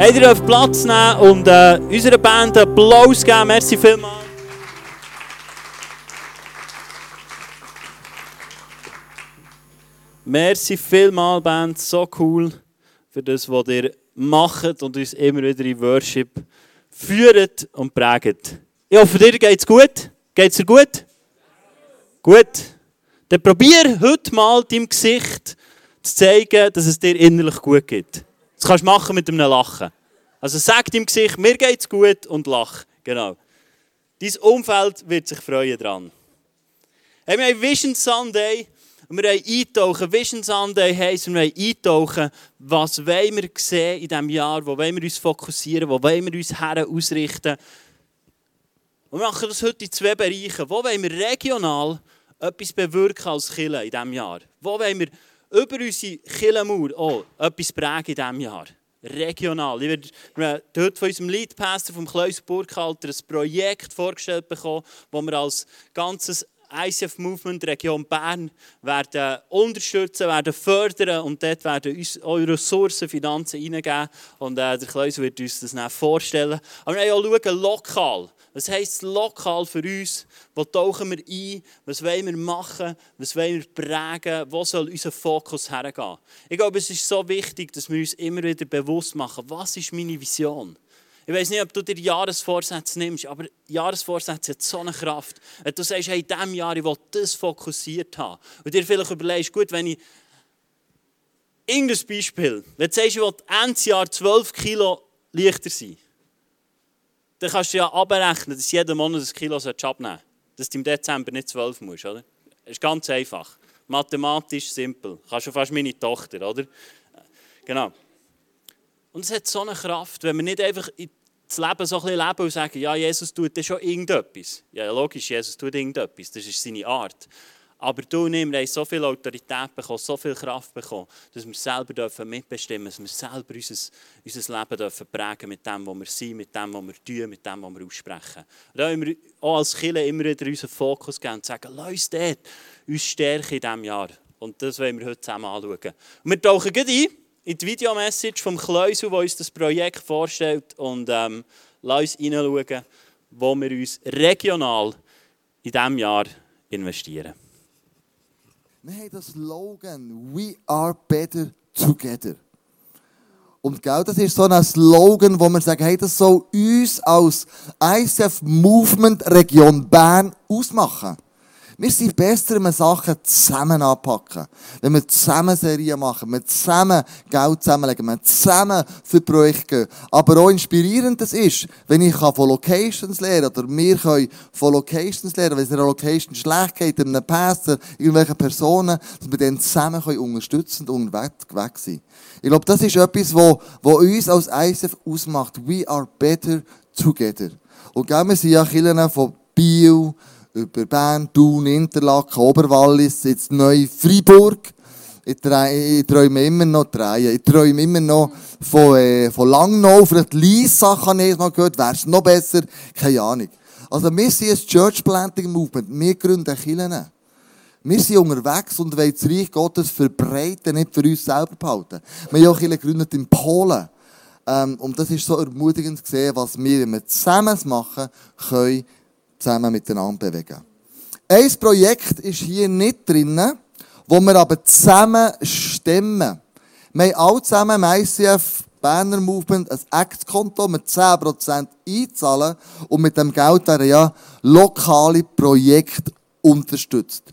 Hey, ihr dürft Platz nehmen und äh, Band Applaus geben. Merci vielmals. Merci vielmals, Band. So cool für das, was ihr macht und uns immer wieder in Worship führt und prägt. Ich hoffe, dir geht es gut. Geht es dir gut? Gut. Dann probier heute mal deinem Gesicht zu zeigen, dass es dir innerlich gut geht. Das kannst du machen mit einem Lachen. Also sag deinem Gesicht, mir geht es gut und lach. Genau. Dein Umfeld wird sich freuen dran. Hey, wir haben Vision Sunday und wir haben eintauchen. Vision Sunday heisst, wir haben eintauchen, was wollen wir sehen in diesem Jahr, wo wollen wir uns fokussieren, wo wollen wir uns her ausrichten. Und wir machen das heute in zwei Bereichen. Wo wollen wir regional etwas bewirken als Kille in diesem Jahr? Wo wollen wir über unsere Killenmauer auch etwas prägen in diesem Jahr? Regional. Ich werde heute von unserem Leadpastor vom Kleus Burkhalter ein Projekt vorgestellt bekommen, wo wir als ganzes ICF Movement Region Bern werden unterstützen, werden fördern und dort werden uns eure Ressourcen, Finanzen reingeben und äh, der Kleus wird uns das dann vorstellen. Aber wir auch schauen, lokal. Was heisst lokal für uns? Wo tauchen wir ein? Was wollen wir machen? Was wollen wir prägen? Wo soll unser Fokus hergehen? Ich glaube, es ist so wichtig, dass wir uns immer wieder bewusst machen, was ist meine Vision? Ich weiß nicht, ob du dir Jahresvorsätze nimmst, aber Jahresvorsätze haben so eine Kraft. Wenn du sagst, hey, in diesem Jahr ich will das fokussiert haben und dir vielleicht überlegst, gut, wenn ich irgendein Beispiel, wenn du sagst, ich will Ende Jahr 12 Kilo leichter sein, dann kannst du ja abrechnen, dass jeden Monat ein Kilo abnehmen sollst. Dass du im Dezember nicht 12 musst, oder? Das ist ganz einfach. Mathematisch simpel. Kannst du fast meine Tochter, oder? Genau. Und es hat so eine Kraft, wenn wir nicht einfach das Leben so ein bisschen leben und sagen, ja, Jesus tut das schon irgendetwas. Ja, logisch, Jesus tut irgendetwas. Das ist seine Art. Aber du und ich, haben so viel Autorität bekommen, so viel Kraft bekommen, dass wir selber dürfen mitbestimmen dürfen, dass wir selber unser, unser Leben dürfen prägen mit dem, was wir sind, mit dem, was wir tun, mit dem, was wir aussprechen. Und da haben wir auch als Kirche immer wieder unseren Fokus geben und sagen, lass uns dort uns stärken in diesem Jahr. Und das wollen wir heute zusammen anschauen. Und wir tauchen gleich ein in die Videomessage vom Kleusel, der uns das Projekt vorstellt und ähm, lass uns hineinschauen, wo wir uns regional in diesem Jahr investieren. Wir haben das Slogan We are better together. Und genau das ist so ein Slogan, wo wir sagen, hey, das soll uns als ICF Movement Region Bern ausmachen. Wir sind besser, wenn wir Sachen zusammen anpacken. Wenn wir zusammen Serien machen, wenn wir zusammen Geld zusammenlegen, wenn wir zusammen für Projekte gehen. Aber auch inspirierend das ist, wenn ich von Locations lernen oder wir können von Locations lernen, wenn es in einer Location schlecht geht, einem Pastor, irgendwelchen Personen, dass wir dann zusammen können unterstützend unterwegs sein Ich glaube, das ist etwas, was, uns als ISF ausmacht. We are better together. Und gell, wir sind ja Kirchen von Biel, über Bern, Thun, Interlaken, Oberwallis, jetzt neu Freiburg. Ich, träume immer noch drehen. Ich träume immer noch von, äh, von Langnau. Vielleicht Lisa kann ich mal gehört. Wäre es noch besser? Keine Ahnung. Also wir sind ein Church Planting Movement. Wir gründen Kirchen. Wir sind unterwegs und wollen das Reich Gottes verbreiten, nicht für uns selber behalten. Wir haben auch Kirchen gegründet in Polen. Ähm, und das ist so ermutigend zu sehen, was wir, wenn wir zusammen machen, können zusammen miteinander bewegen. Ein Projekt ist hier nicht drin, wo wir aber zusammen stemmen. Wir haben alle zusammen im ICF Banner Movement ein Act-Konto mit 10% einzahlen und mit dem Geld werden ja lokale Projekte unterstützt.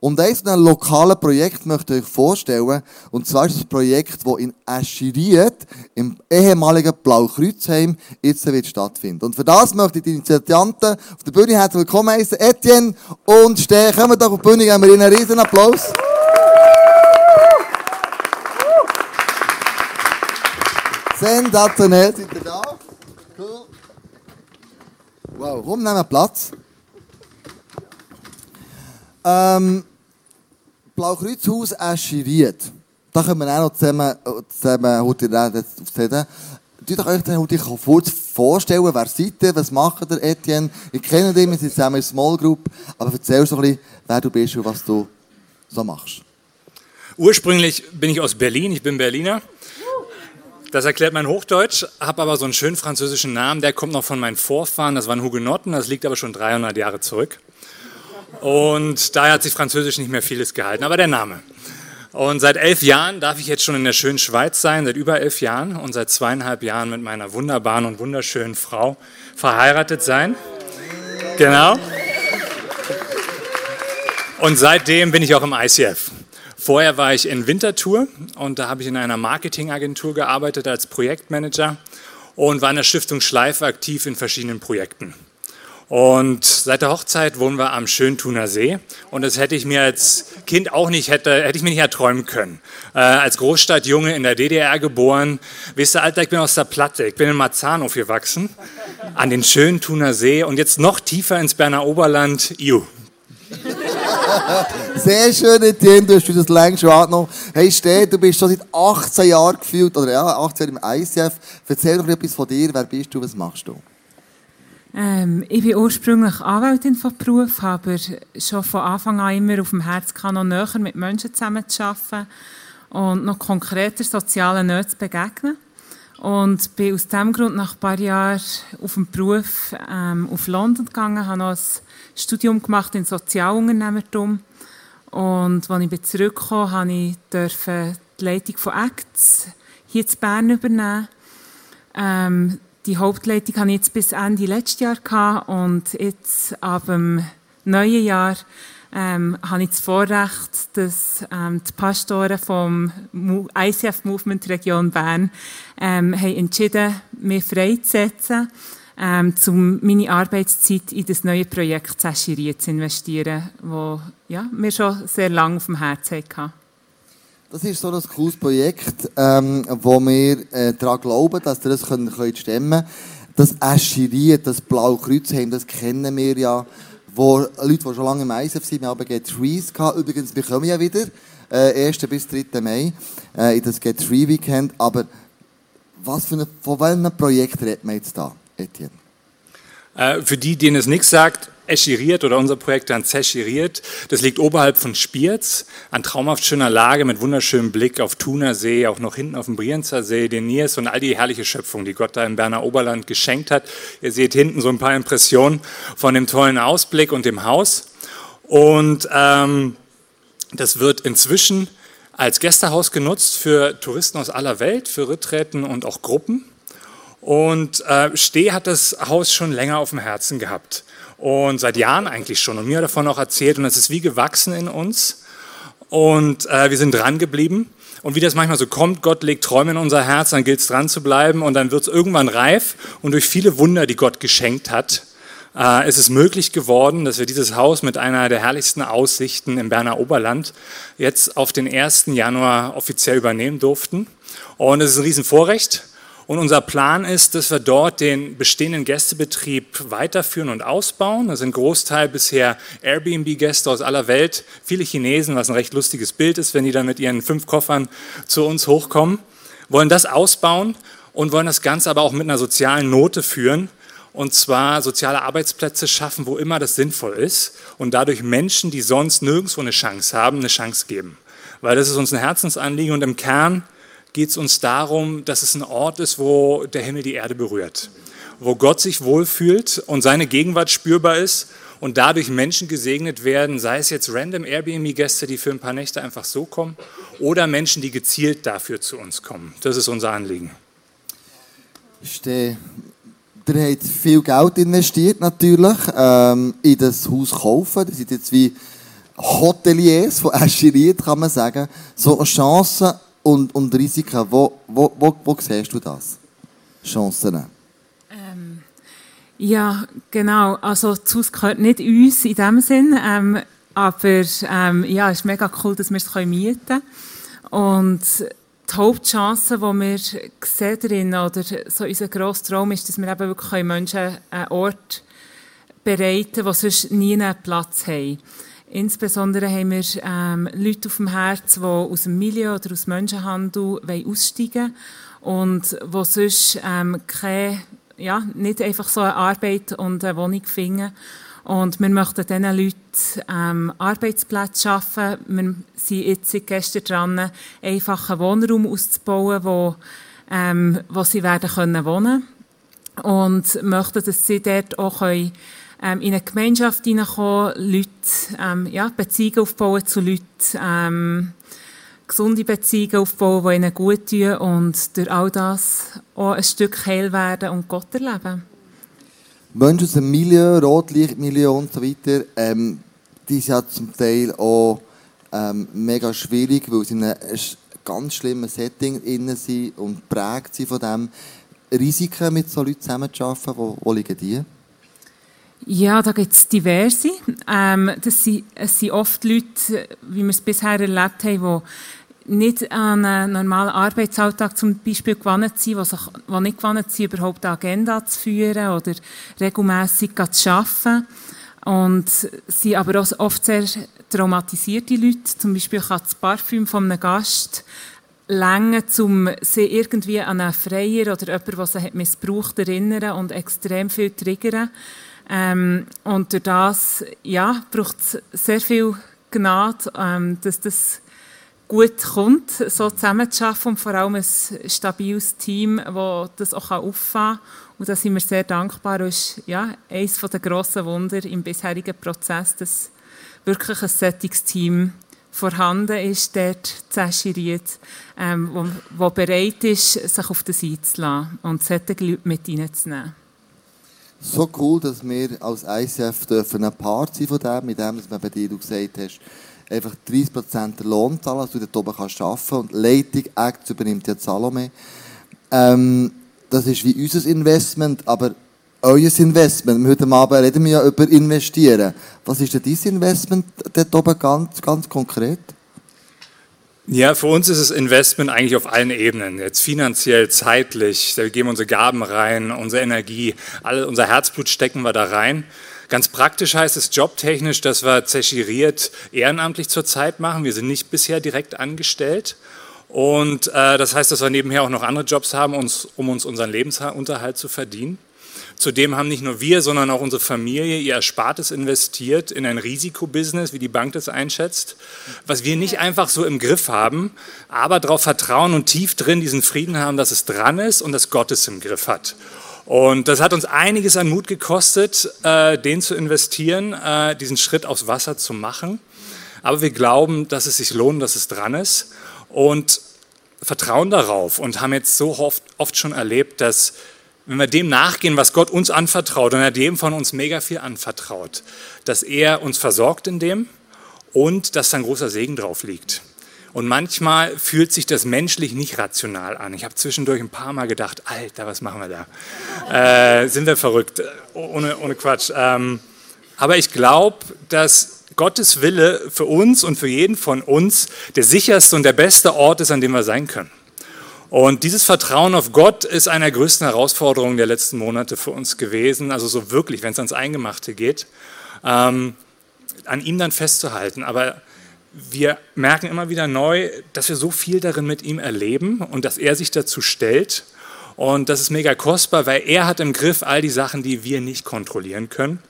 Und eines von lokalen Projekt möchte ich euch vorstellen. Und zwar ist das Projekt, das in Aschiriet, im ehemaligen Blaukreuzheim, jetzt wird stattfinden. Und für das möchte ich die Initianten auf der Bühne herzlich willkommen heißen. Etienne und Steh. Kommen doch auf die Bühne, geben wir ihnen einen riesen Applaus. Sensationell, seid ihr da? Cool. Wow, komm, nehmen Platz. Ähm, Blaukreuzhaus Aschiriet. Da können wir auch noch zusammen, zusammen heute aufzählen. Tut euch dann heute kurz vorstellen, wer seid ihr, was macht ihr, Etienne? Ich kenne dich, wir sind zusammen in Small Group, aber erzähl uns doch ein bisschen, wer du bist und was du so machst. Ursprünglich bin ich aus Berlin, ich bin Berliner. Das erklärt mein Hochdeutsch, habe aber so einen schönen französischen Namen, der kommt noch von meinen Vorfahren, das waren Hugenotten, das liegt aber schon 300 Jahre zurück. Und daher hat sich Französisch nicht mehr vieles gehalten, aber der Name. Und seit elf Jahren darf ich jetzt schon in der schönen Schweiz sein, seit über elf Jahren und seit zweieinhalb Jahren mit meiner wunderbaren und wunderschönen Frau verheiratet sein. Genau. Und seitdem bin ich auch im ICF. Vorher war ich in Winterthur und da habe ich in einer Marketingagentur gearbeitet als Projektmanager und war in der Stiftung Schleife aktiv in verschiedenen Projekten. Und seit der Hochzeit wohnen wir am Schönthuner See. Und das hätte ich mir als Kind auch nicht, hätte, hätte ich mir nicht erträumen können. Äh, als Großstadtjunge in der DDR geboren. Wisst ihr, Alter, ich bin aus der Platte. Ich bin in Marzahn aufgewachsen. An den Schönthuner See. Und jetzt noch tiefer ins Berner Oberland. Iu. Sehr schön, Etienne, du hast das längst schon angenommen. Hey, Steh, du bist schon seit 18 Jahren gefühlt, oder ja, 18 Jahre im ICF. Erzähl doch etwas von dir. Wer bist du, was machst du? Ähm, ich bin ursprünglich Anwältin von Beruf, aber schon von Anfang an immer auf dem Herz noch näher mit Menschen zusammenzuarbeiten und noch konkreter sozialen Nöten zu begegnen. Und bin aus diesem Grund nach ein paar Jahren auf dem Beruf ähm, auf London gegangen, habe noch ein Studium gemacht in Sozialunternehmertum. Und als ich zurückkam, habe ich die Leitung von Acts hier in Bern übernehmen. Ähm, die Hauptleitung hatte ich jetzt bis Ende letztes Jahr und jetzt ab dem neuen Jahr ähm, habe ich das Vorrecht, dass ähm, die Pastoren vom ICF Movement Region Bern ähm, haben entschieden, mich freizusetzen, ähm, um meine Arbeitszeit in das neue Projekt Zäschirier zu investieren, das ja, mir schon sehr lange auf dem Herzen hatte. Das ist so ein cooles Projekt, ähm, wo wir äh, daran glauben, dass ihr das könnt, könnt stemmen könnt. Das Aschiriert, das Blaue Kreuz haben, das kennen wir ja. Wo Leute, die schon lange im ISF sind, wir haben Get Trees gehabt. Übrigens, wir kommen ja wieder, äh, 1. bis 3. Mai, äh, in das Get Tree Weekend. Aber was für eine, von welchem Projekt redet man jetzt da, Etienne? Äh, für die, denen es nichts sagt, Eschiriert oder unser Projekt dann Zeschiriert. Das liegt oberhalb von Spiez, an traumhaft schöner Lage mit wunderschönem Blick auf Thunersee, auch noch hinten auf dem Brienzer See, den Niers und all die herrliche Schöpfung, die Gott da im Berner Oberland geschenkt hat. Ihr seht hinten so ein paar Impressionen von dem tollen Ausblick und dem Haus. Und ähm, das wird inzwischen als Gästehaus genutzt für Touristen aus aller Welt, für Ritträten und auch Gruppen. Und äh, Steh hat das Haus schon länger auf dem Herzen gehabt und seit Jahren eigentlich schon und mir davon auch erzählt und es ist wie gewachsen in uns und äh, wir sind dran geblieben. Und wie das manchmal so kommt, Gott legt Träume in unser Herz, dann gilt es dran zu bleiben und dann wird es irgendwann reif und durch viele Wunder, die Gott geschenkt hat, äh, ist es möglich geworden, dass wir dieses Haus mit einer der herrlichsten Aussichten im Berner Oberland jetzt auf den 1. Januar offiziell übernehmen durften. Und es ist ein Riesenvorrecht. Und unser Plan ist, dass wir dort den bestehenden Gästebetrieb weiterführen und ausbauen. Das sind Großteil bisher Airbnb-Gäste aus aller Welt, viele Chinesen, was ein recht lustiges Bild ist, wenn die dann mit ihren fünf Koffern zu uns hochkommen. Wollen das ausbauen und wollen das Ganze aber auch mit einer sozialen Note führen. Und zwar soziale Arbeitsplätze schaffen, wo immer das sinnvoll ist und dadurch Menschen, die sonst nirgendwo eine Chance haben, eine Chance geben. Weil das ist uns ein Herzensanliegen und im Kern geht es uns darum, dass es ein Ort ist, wo der Himmel die Erde berührt, wo Gott sich wohlfühlt und seine Gegenwart spürbar ist und dadurch Menschen gesegnet werden, sei es jetzt random Airbnb-Gäste, die für ein paar Nächte einfach so kommen, oder Menschen, die gezielt dafür zu uns kommen. Das ist unser Anliegen. Stehe. Ihr habt viel Geld investiert natürlich ähm, in das Haus kaufen. Das sind jetzt wie Hoteliers von Aschiriert, kann man sagen. So Chancen und, und Risiken, wo, wo, wo, wo siehst du das? Chancen? Ähm, ja, genau. Also das Haus gehört nicht uns in dem Sinn, ähm, aber ähm, ja, es ist mega cool, dass wir es mieten können. Und die Hauptchance, die wir sehen darin, oder so unser grosser Traum ist, dass wir eben wirklich Menschen einen Ort bereiten können, wo sonst nie einen Platz haben. Insbesondere haben wir ähm, Leute auf dem Herz, die aus dem Milieu oder aus dem Menschenhandel aussteigen wollen und die sonst ähm, keine, ja, nicht einfach so eine Arbeit und eine Wohnung finden. Und wir möchten diesen Leuten ähm, Arbeitsplätze schaffen. Wir sind jetzt gestern dran, einfach einen Wohnraum auszubauen, der ähm, wo sie werden können wohnen und möchten, dass sie dort auch können, ähm, in eine Gemeinschaft hineinkommen, Leute, ähm, ja, Beziehungen aufbauen zu Leuten, ähm, gesunde Beziehungen aufbauen, die ihnen gut tun und durch all das auch ein Stück heil werden und Gott erleben. Menschen aus dem Milieu, Rotlichtmilieu und so weiter, ähm, die sind ja zum Teil auch ähm, mega schwierig, weil sie in einem ganz schlimmen Setting innen sind und prägt sind von dem. Risiken mit so Leuten zusammenzuarbeiten, wo, wo liegen die? Ja, da gibt es diverse. Ähm, das sind, es sind oft Leute, wie wir es bisher erlebt haben, die nicht an einen normalen Arbeitsalltag zum Beispiel gewohnt sind, die, sich, die nicht gewohnt sind, überhaupt eine Agenda zu führen oder regelmässig zu arbeiten. Und sind aber auch oft sehr traumatisierte Leute. Zum Beispiel kann das Parfüm von einem Gast länger, um sie irgendwie an einen Freier oder jemanden, der sie missbraucht, erinnern und extrem viel triggern. Ähm, und durch das ja, braucht es sehr viel Gnade, ähm, dass das gut kommt, so zusammenzuschaffen und vor allem ein stabiles Team, das das auch auffangen kann. Und da sind wir sehr dankbar. Das ist ja, eines der grossen Wunder im bisherigen Prozess, dass wirklich ein Settungsteam vorhanden ist, dort zäschiriert, ähm, wo, wo bereit ist, sich auf das einzulassen und solche Leute mit reinzunehmen. So cool, dass wir als ICF dürfen ein Part sein von dem, mit dem, dass man bei dir gesagt hast, einfach 30% der Lohn zahlen, dass du dort oben kannst arbeiten und Leitung, Act übernimmt jetzt Salome. Ähm, das ist wie unser Investment, aber euer Investment. Heute Abend reden wir ja über Investieren. Was ist denn dein Investment dort oben ganz, ganz konkret? Ja, für uns ist das Investment eigentlich auf allen Ebenen. Jetzt finanziell, zeitlich, da geben unsere Gaben rein, unsere Energie, alle, unser Herzblut stecken wir da rein. Ganz praktisch heißt es jobtechnisch, dass wir zäschiriert ehrenamtlich zurzeit machen. Wir sind nicht bisher direkt angestellt. Und äh, das heißt, dass wir nebenher auch noch andere Jobs haben, uns, um uns unseren Lebensunterhalt zu verdienen. Zudem haben nicht nur wir, sondern auch unsere Familie ihr Erspartes investiert in ein Risikobusiness, wie die Bank das einschätzt, was wir nicht einfach so im Griff haben, aber darauf vertrauen und tief drin diesen Frieden haben, dass es dran ist und dass Gott es im Griff hat. Und das hat uns einiges an Mut gekostet, äh, den zu investieren, äh, diesen Schritt aufs Wasser zu machen. Aber wir glauben, dass es sich lohnt, dass es dran ist und vertrauen darauf und haben jetzt so oft, oft schon erlebt, dass wenn wir dem nachgehen, was Gott uns anvertraut, und er hat jedem von uns mega viel anvertraut, dass er uns versorgt in dem und dass da ein großer Segen drauf liegt. Und manchmal fühlt sich das menschlich nicht rational an. Ich habe zwischendurch ein paar Mal gedacht, Alter, was machen wir da? Äh, sind wir verrückt? Ohne, ohne Quatsch. Ähm, aber ich glaube, dass Gottes Wille für uns und für jeden von uns der sicherste und der beste Ort ist, an dem wir sein können. Und dieses Vertrauen auf Gott ist eine der größten Herausforderungen der letzten Monate für uns gewesen. Also so wirklich, wenn es ans Eingemachte geht, ähm, an ihm dann festzuhalten. Aber wir merken immer wieder neu, dass wir so viel darin mit ihm erleben und dass er sich dazu stellt. Und das ist mega kostbar, weil er hat im Griff all die Sachen, die wir nicht kontrollieren können.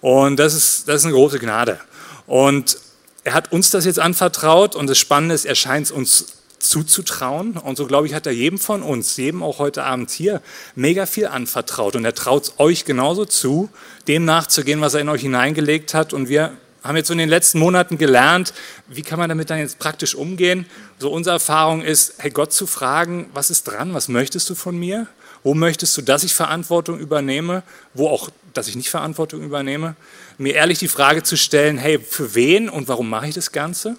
Und das ist, das ist eine große Gnade. Und er hat uns das jetzt anvertraut und das Spannende ist, er scheint es uns zuzutrauen. Und so, glaube ich, hat er jedem von uns, jedem auch heute Abend hier, mega viel anvertraut. Und er traut es euch genauso zu, dem nachzugehen, was er in euch hineingelegt hat. Und wir haben jetzt so in den letzten Monaten gelernt, wie kann man damit dann jetzt praktisch umgehen. So unsere Erfahrung ist, hey Gott zu fragen, was ist dran, was möchtest du von mir? Wo möchtest du, dass ich Verantwortung übernehme? Wo auch, dass ich nicht Verantwortung übernehme? Mir ehrlich die Frage zu stellen, hey, für wen und warum mache ich das Ganze?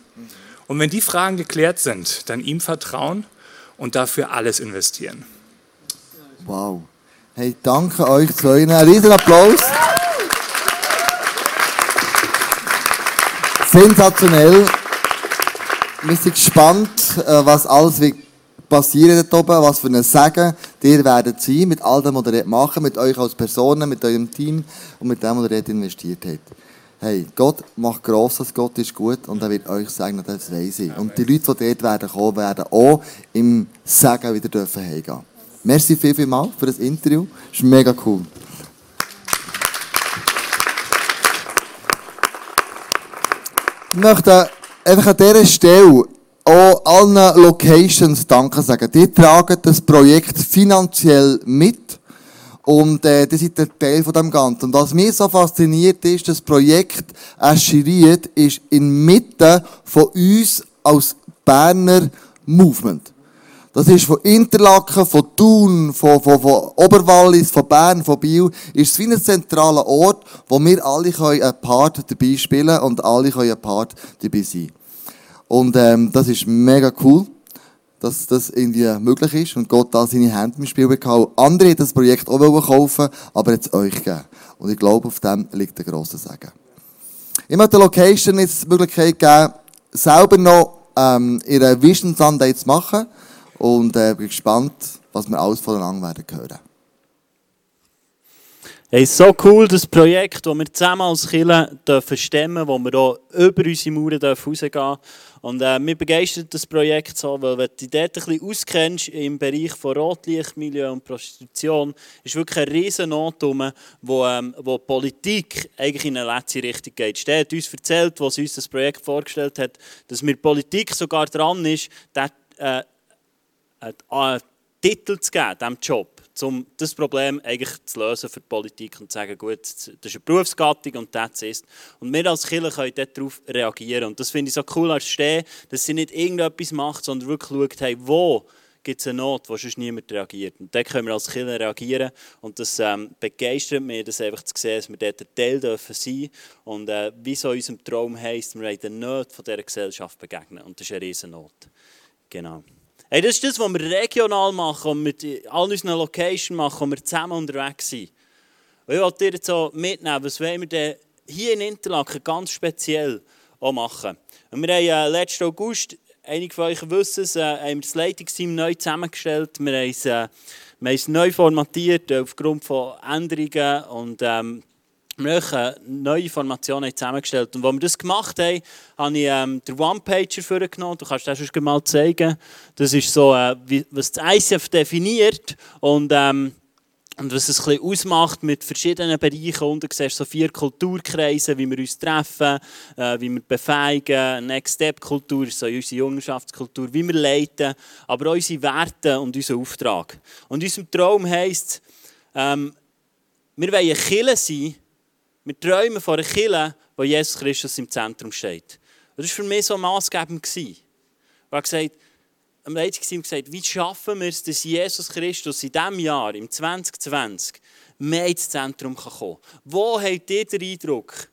Und wenn die Fragen geklärt sind, dann ihm vertrauen und dafür alles investieren. Wow. Hey, danke euch zwei. Einen riesen Applaus. Sensationell. Wir sind gespannt, äh, was alles wird passieren dort oben, was für ein Segen ihr werdet sein mit all dem, was ihr machen, mit euch als Personen, mit eurem Team und mit dem, was ihr investiert habt. Hey, Gott macht Grosses, Gott ist gut und er wird euch sagen, das weiß ich. Und die Leute, die dort werden kommen, werden auch im Segen wieder dürfen heimgehen. Merci viel, viel mal für das Interview. Das ist mega cool. Ich möchte einfach an dieser Stelle auch allen Locations Danke sagen. Die tragen das Projekt finanziell mit. Und äh, das ist der Teil von dem Ganzen. Und was mich so fasziniert ist, das Projekt Aschiriert ist inmitten von uns als Berner Movement. Das ist von Interlaken, von Thun, von, von, von Oberwallis, von Bern, von Biel. Ist es wie ein zentraler Ort, wo wir alle einen Part dabei spielen und alle können einen Part dabei sein. Und ähm, das ist mega cool, dass das irgendwie möglich ist und Gott da seine Hände im Spiel bekommen. Andere haben das Projekt auch kaufen aber jetzt euch gegeben. Und ich glaube, auf dem liegt der grosse Segen. Ich möchte der Location jetzt die Möglichkeit geben, selber noch ähm, ihre Vision Sunday zu machen. Und äh, bin gespannt, was wir alles voneinander werden hören. Hey, so cool, das Projekt, das wir zusammen als dürfen stemmen, wo wir auch über unsere Mauern rausgehen dürfen. Und äh, begeistert das Projekt so, weil wenn du dich dort ein auskennst im Bereich von Rotlichtmilieu und Prostitution, ist wirklich eine riesen Not rum, wo, ähm, wo Politik eigentlich in eine letzte Richtung geht. Ste hat uns erzählt, was uns das Projekt vorgestellt hat, dass mir Politik sogar dran ist, dort, äh, einen Titel zu geben, diesem Job, um das Problem eigentlich zu lösen für die Politik und zu sagen, gut, das ist eine Berufsgattung und das ist. Und wir als Kirche können darauf reagieren. Und das finde ich so cool als Stehen, dass sie nicht irgendetwas macht, sondern wirklich schaut, hey, wo gibt es eine Not, wo sonst niemand reagiert. Und dann können wir als Kirche reagieren. Und das ähm, begeistert mich, das einfach zu sehen, dass wir dort ein Teil dürfen sein Und äh, wie so unserem Traum heisst, wir wollen den Not von dieser Gesellschaft begegnen. Und das ist eine riesen Not. Genau. Hey, das ist das, was wir regional machen und mit all unseren Locations machen, wo wir zusammen unterwegs sind. Und ich wollte dir jetzt so mitnehmen, was wollen wir denn hier in Interlaken ganz speziell auch machen. Und wir haben äh, letzten August, einige von euch wissen es, äh, haben wir das Leitungsteam neu zusammengestellt. Wir haben es, äh, wir haben es neu formatiert äh, aufgrund von Änderungen und ähm, wir haben neue Informationen zusammengestellt. Und als wir das gemacht haben, habe ich ähm, den One-Pager vorgenommen. Du kannst das schon mal zeigen. Das ist so, äh, wie, was das ICF definiert und, ähm, und was es ein bisschen ausmacht mit verschiedenen Bereichen. Und du siehst so vier Kulturkreise, wie wir uns treffen, äh, wie wir befähigen. Next Step-Kultur ist so unsere Jungenschaftskultur, wie wir leiten, aber auch unsere Werte und unser Auftrag. Und unser Traum heisst, ähm, wir wollen eine sein, wir träumen von einer Kirche, wo Jesus Christus im Zentrum steht. das war für mich so maßgebend. Ich habe gesagt, am Leitungsteam gesagt, wie schaffen wir es, dass Jesus Christus in diesem Jahr, im 2020, mehr ins Zentrum kommen kann? Wo habt ihr den Eindruck,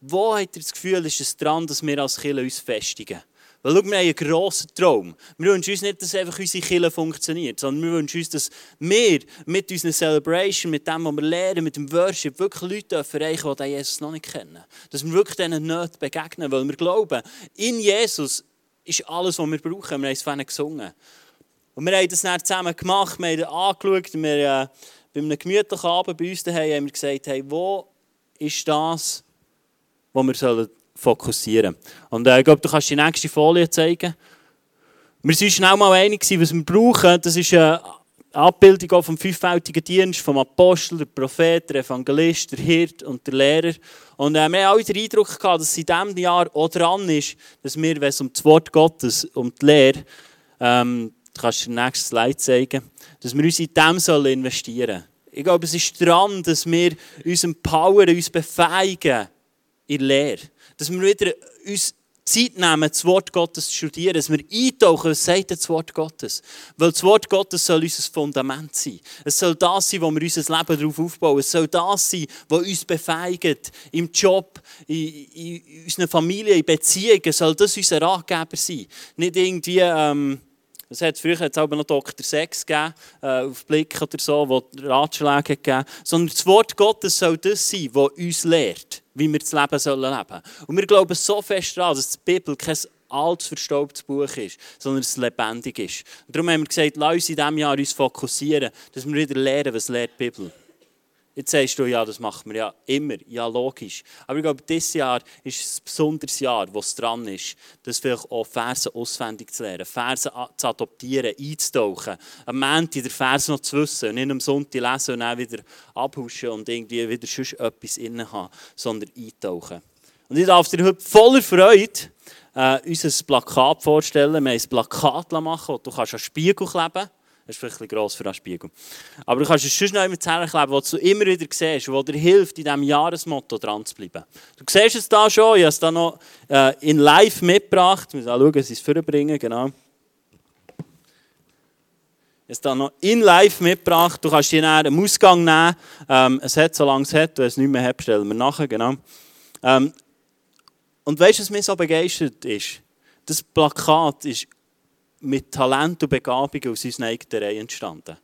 wo habt ihr das Gefühl, ist es dran, dass wir als Kirche uns festigen? Weil schau, wir haben einen grossen Traum. Wir wünschen uns nicht, dass einfach unsere Kirche funktioniert, sondern wir wünschen uns, dass wir mit unserer Celebration, mit dem, was wir lernen, mit dem Worship, wirklich Leute erreichen die Jesus noch nicht kennen. Dass wir wirklich diesen Nöten begegnen, weil wir glauben, in Jesus ist alles, was wir brauchen. Wir haben es vorhin gesungen. Und wir haben das dann zusammen gemacht, wir haben angeschaut, wir, äh, bei einem gemütlichen Abend bei uns daheim haben gesagt, hey, wo ist das, was wir sollen fokussieren. Und äh, ich glaube, du kannst die nächste Folie zeigen. Wir waren schnell mal einig, was wir brauchen. Das ist eine Abbildung vom fünffältigen Dienst, vom Apostel, der Prophet, der Evangelist, der Hirt und der Lehrer. Und äh, wir haben auch den Eindruck gehabt, dass es in diesem Jahr auch dran ist, dass wir, wenn es um das Wort Gottes, um die Lehre, ähm, du kannst den nächsten Slide zeigen, dass wir uns in dem sollen investieren Ich glaube, es ist dran, dass wir uns empowern, uns befähigen in Lehre dass wir wieder uns Zeit nehmen, das Wort Gottes zu studieren, dass wir eintauchen, was sagt das Wort Gottes? Weil das Wort Gottes soll unser Fundament sein. Es soll das sein, wo wir unser Leben darauf aufbauen. Es soll das sein, was uns befeigt. Im Job, in, in unserer Familie, in Beziehungen, soll das unser Ratgeber sein. Nicht irgendwie... Ähm, es hat früher jetzt aber noch Dr. Sex gegeben, äh, auf Blick oder so, wo Ratschläge gegeben Sondern das Wort Gottes soll das sein, das uns lehrt, wie wir das Leben sollen leben. Und wir glauben so fest daran, dass die Bibel kein altes, verstaubtes Buch ist, sondern es lebendig ist. Und darum haben wir gesagt, lass uns in diesem Jahr uns fokussieren, dass wir wieder lernen, was lehrt die Bibel. Jetzt sagst du, ja, das machen wir ja immer, ja, logisch. Aber ich glaube, dieses Jahr ist ein besonderes Jahr, wo es dran ist, das vielleicht auch Verse auswendig zu lernen, Verse zu adoptieren, einzutauchen, am Montag den Vers noch zu wissen, nicht am Sonntag lesen und dann wieder abhuschen und irgendwie wieder sonst etwas innen haben, sondern eintauchen. Und ich darf dir heute voller Freude äh, uns ein Plakat vorstellen. Wir haben ein Plakat machen, das du kannst an Spiegel kleben kannst. Das ist vielleicht ein gross für einen Spiegel. Aber du kannst es schon noch immer zusammenkleben, wo du immer wieder siehst, wo dir hilft, in diesem Jahresmotto dran zu bleiben. Du siehst es da schon, ich habe es da noch äh, in live mitgebracht. Muss auch schauen, dass ich es vorbringen, genau. Es da noch in live mitgebracht. Du kannst dir einen Ausgang nehmen. Ähm, es hat, solange es hat, wenn es nicht mehr hat, stellen wir nachher, genau. Ähm, und weißt du, was mich so begeistert ist? Das Plakat ist mit Talent und Begabung aus unseren eigenen Reihen entstanden.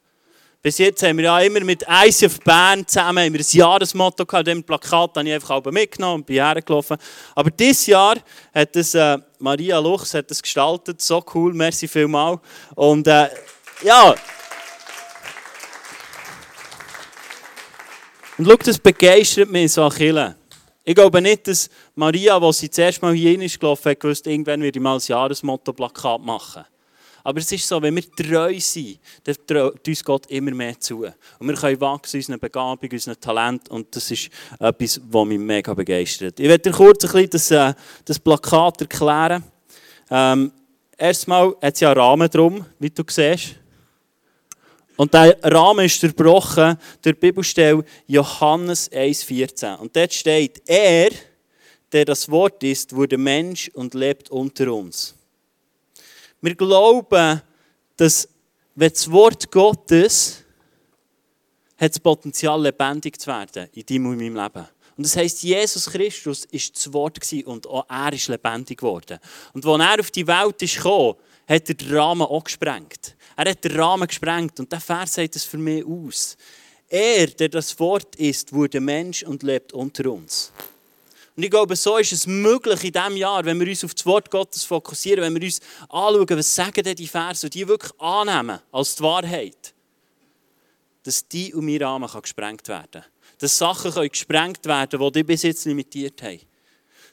Bis jetzt haben wir ja immer mit ICF Bern zusammen haben wir ein Jahresmotto gehabt. Dem Plakat habe ich einfach mitgenommen und bin hergelaufen. Aber dieses Jahr hat das, äh, Maria Luchs hat das gestaltet. So cool, merci vielmals. Und äh, ja. Und schau, das begeistert mich so an Ich glaube nicht, dass Maria, als sie zuerst mal hier ist gelaufen, hat gewusst, irgendwann werde ich mal ein Jahresmotto-Plakat machen. Aber es ist so, wenn wir treu sind, dann traut uns Gott immer mehr zu. Und wir können wachsen, unsere Begabung, unser Talent. Und das ist etwas, was mich mega begeistert. Ich werde dir kurz ein bisschen das, äh, das Plakat erklären. Ähm, erstmal hat es ja einen Rahmen drum, wie du siehst. Und der Rahmen ist zerbrochen durch die Bibelstelle Johannes 1,14. Und dort steht, er, der das Wort ist, wurde Mensch und lebt unter uns. Wir glauben, dass wenn das Wort Gottes hat das Potenzial, lebendig zu werden in deinem und meinem Leben. Und das heisst, Jesus Christus war das Wort und auch er ist lebendig geworden. Und als er auf die Welt gekommen, hat er den Rahmen auch gesprengt. Er hat den Rahmen gesprengt und der Vers sagt es für mich aus. Er, der das Wort ist, wurde Mensch und lebt unter uns. Und ich glaube, so ist es möglich in diesem Jahr, wenn wir uns auf das Wort Gottes fokussieren, wenn wir uns anschauen, was sagen denn die Verse und die wirklich annehmen als die Wahrheit, dass die und mein Rahmen kann gesprengt werden kann. Dass Sachen können gesprengt werden die dich bis jetzt limitiert haben.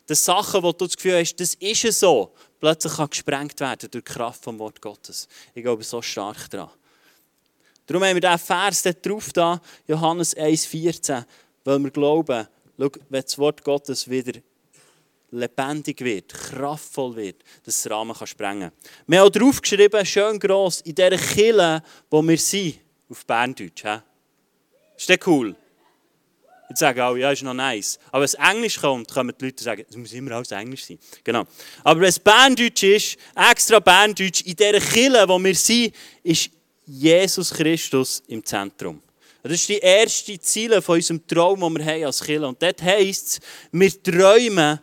Dass Sachen, wo du das Gefühl hast, das ist es so, plötzlich kann gesprengt werden durch die Kraft vom Wort Gottes. Ich glaube so stark daran. Darum haben wir diesen Vers drauf, da, Johannes 1,14, weil wir glauben, Schau, wenn das Wort Gottes wieder lebendig wird, kraftvoll wird, dass das Rahmen kann sprengen kann. Wir haben auch draufgeschrieben, schön gross, in dieser Kille, wo wir sind, auf Berndeutsch. He? Ist das cool? Jetzt sagen alle, ja, ist noch nice. Aber wenn es Englisch kommt, können die Leute sagen, es muss immer alles Englisch sein. Genau. Aber wenn es Berndeutsch ist, extra Berndeutsch, in dieser Kille, wo wir sind, ist Jesus Christus im Zentrum. Das ist die erste Ziele von unserem Traum, den wir haben als Kirche. Und dort heisst es, wir träumen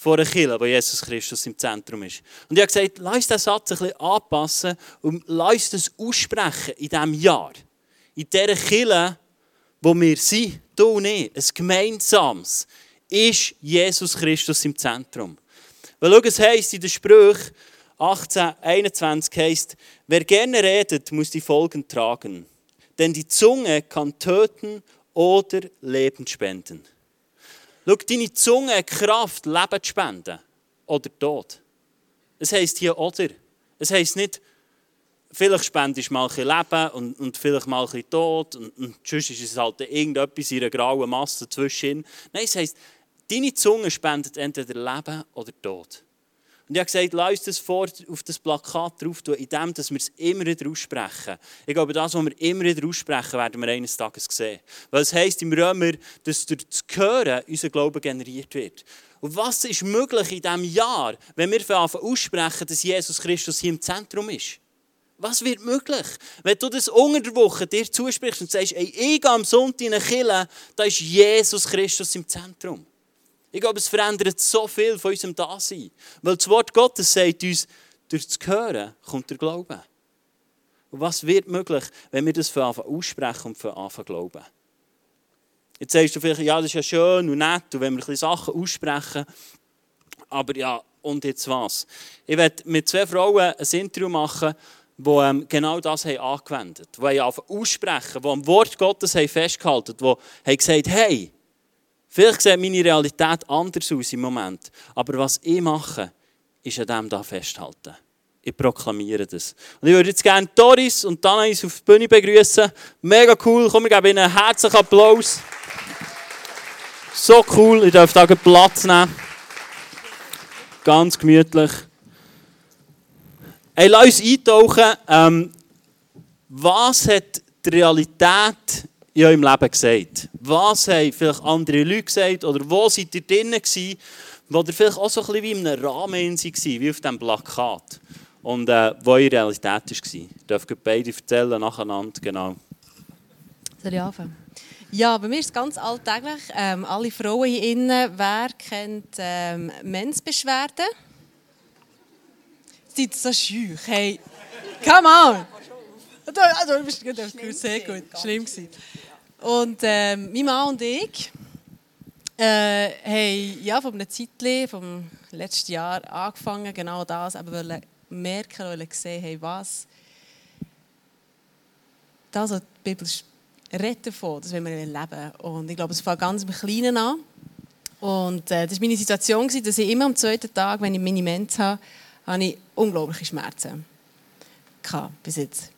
von einer Kirche, wo Jesus Christus im Zentrum ist. Und ich habe gesagt, lass uns diesen Satz ein bisschen anpassen und lass uns das aussprechen in diesem Jahr. In dieser Kirche, wo wir sind, du und ich, ein gemeinsames, ist Jesus Christus im Zentrum. Weil schau, es heisst in der Sprüche 18, 21 heisst, wer gerne redet, muss die Folgen tragen. Denn die Zunge kann töten oder Leben spenden. Schau, deine Zunge hat Kraft, Leben zu spenden oder Tod. Es heisst hier oder. Es heisst nicht, vielleicht spendest du mal ein Leben und, und vielleicht mal ein Tod und, und sonst ist es halt irgendetwas in einer grauen Masse dazwischen. Nein, es heisst, deine Zunge spendet entweder Leben oder Tod. Und ich habe gesagt, lass uns das vor, auf das Plakat drauf tun, indem wir es immer wieder aussprechen. Ich glaube, das, was wir immer wieder aussprechen, werden wir eines Tages sehen. Weil es heisst im Römer, dass durch das Hören unser Glaube generiert wird. Und was ist möglich in diesem Jahr, wenn wir anfangen aussprechen, dass Jesus Christus hier im Zentrum ist? Was wird möglich? Wenn du das unter der Woche dir zusprichst und sagst, ey, ich gehe am Sonntag in eine Kirche, da ist Jesus Christus im Zentrum. Ich glaube, es verändert so viel von unserem Dasein. Weil das Wort Gottes sagt uns, durch das Hören kommt der Glaube. Und was wird möglich, wenn wir das von Anfang aussprechen und von Anfang glauben? Jetzt sagst du vielleicht, ja, das ist ja schön und nett, und wenn wir ein Sachen aussprechen, aber ja, und jetzt was? Ich werde mit zwei Frauen ein Interview machen, die ähm, genau das haben angewendet haben. Die aussprechen, die am Wort Gottes haben festgehalten haben, die haben gesagt, hey, Vielleicht sieht meine Realität anders aus im Moment. Aber was ich mache, ist an dem da festhalten. Ich proklamiere das. Und ich würde jetzt gerne Doris und Danais auf die Bühne begrüßen. Mega cool. Komm, wir geben ihnen einen herzlichen Applaus. So cool. Ich darf da Platz nehmen. ganz gemütlich. Hey, lass uns eintauchen. Ähm, was hat die Realität in eurem Leben gesagt? Was haben vielleicht andere Leute gesagt? Oder wo seid ihr drinnen gewesen, wo ihr vielleicht auch so ein bisschen wie in einem Rahmen war, wie auf diesem Plakat? Und äh, wo eure Realität war. Ihr dürft beide erzählen, nacheinander, genau. Soll ich anfangen? Ja, bei mir ist es ganz alltäglich. Ähm, alle Frauen hier innen, wer kennt ähm, Mensbeschwerden? Seid so schüch? Hey, come on! Also, du bist gut, sehr gut, schlimm gewesen. Und ähm, mein Mann und ich äh, haben ja, von einem Zeitchen, vom letzten Jahr angefangen, genau das, aber wollen merken, wollen sehen, hey, was das, was die Bibel redet davon, das wollen wir leben. Und ich glaube, es fängt ganz im Kleinen an. Und äh, das war meine Situation, dass ich immer am zweiten Tag, wenn ich meine Mens habe, habe ich unglaubliche Schmerzen gehabt, bis jetzt.